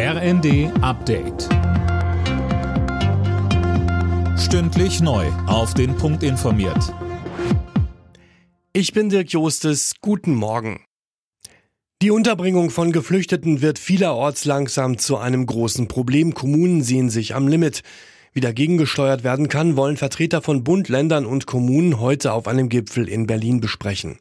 RND Update. Stündlich neu. Auf den Punkt informiert. Ich bin Dirk Jostes. Guten Morgen. Die Unterbringung von Geflüchteten wird vielerorts langsam zu einem großen Problem. Kommunen sehen sich am Limit. Wie dagegen gesteuert werden kann, wollen Vertreter von Bund, Ländern und Kommunen heute auf einem Gipfel in Berlin besprechen.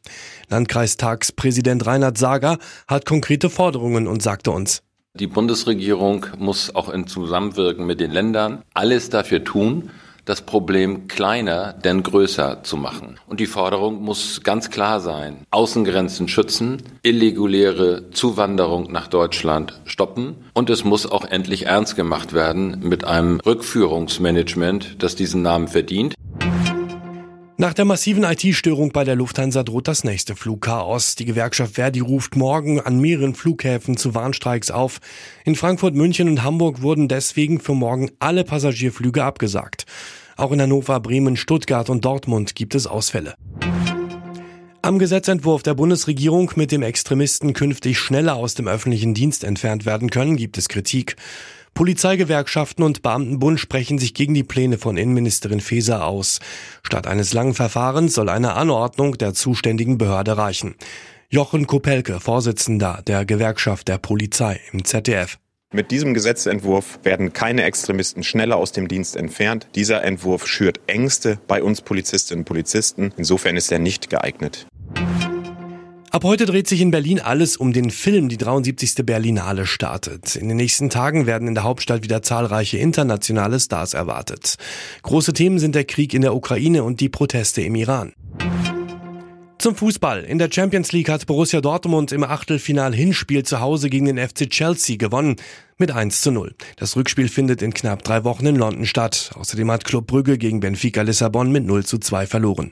Landkreistagspräsident Reinhard Sager hat konkrete Forderungen und sagte uns, die Bundesregierung muss auch in Zusammenwirken mit den Ländern alles dafür tun, das Problem kleiner, denn größer zu machen. Und die Forderung muss ganz klar sein. Außengrenzen schützen, irreguläre Zuwanderung nach Deutschland stoppen und es muss auch endlich ernst gemacht werden mit einem Rückführungsmanagement, das diesen Namen verdient. Nach der massiven IT-Störung bei der Lufthansa droht das nächste Flugchaos. Die Gewerkschaft Verdi ruft morgen an mehreren Flughäfen zu Warnstreiks auf. In Frankfurt, München und Hamburg wurden deswegen für morgen alle Passagierflüge abgesagt. Auch in Hannover, Bremen, Stuttgart und Dortmund gibt es Ausfälle. Am Gesetzentwurf der Bundesregierung, mit dem Extremisten künftig schneller aus dem öffentlichen Dienst entfernt werden können, gibt es Kritik. Polizeigewerkschaften und Beamtenbund sprechen sich gegen die Pläne von Innenministerin Faeser aus. Statt eines langen Verfahrens soll eine Anordnung der zuständigen Behörde reichen. Jochen Kopelke, Vorsitzender der Gewerkschaft der Polizei im ZDF. Mit diesem Gesetzentwurf werden keine Extremisten schneller aus dem Dienst entfernt. Dieser Entwurf schürt Ängste bei uns Polizistinnen und Polizisten. Insofern ist er nicht geeignet. Ab heute dreht sich in Berlin alles um den Film. Die 73. Berlinale startet. In den nächsten Tagen werden in der Hauptstadt wieder zahlreiche internationale Stars erwartet. Große Themen sind der Krieg in der Ukraine und die Proteste im Iran. Zum Fußball. In der Champions League hat Borussia Dortmund im Achtelfinal Hinspiel zu Hause gegen den FC Chelsea gewonnen. Mit 1 zu 0. Das Rückspiel findet in knapp drei Wochen in London statt. Außerdem hat Club Brügge gegen Benfica Lissabon mit 0 zu 2 verloren.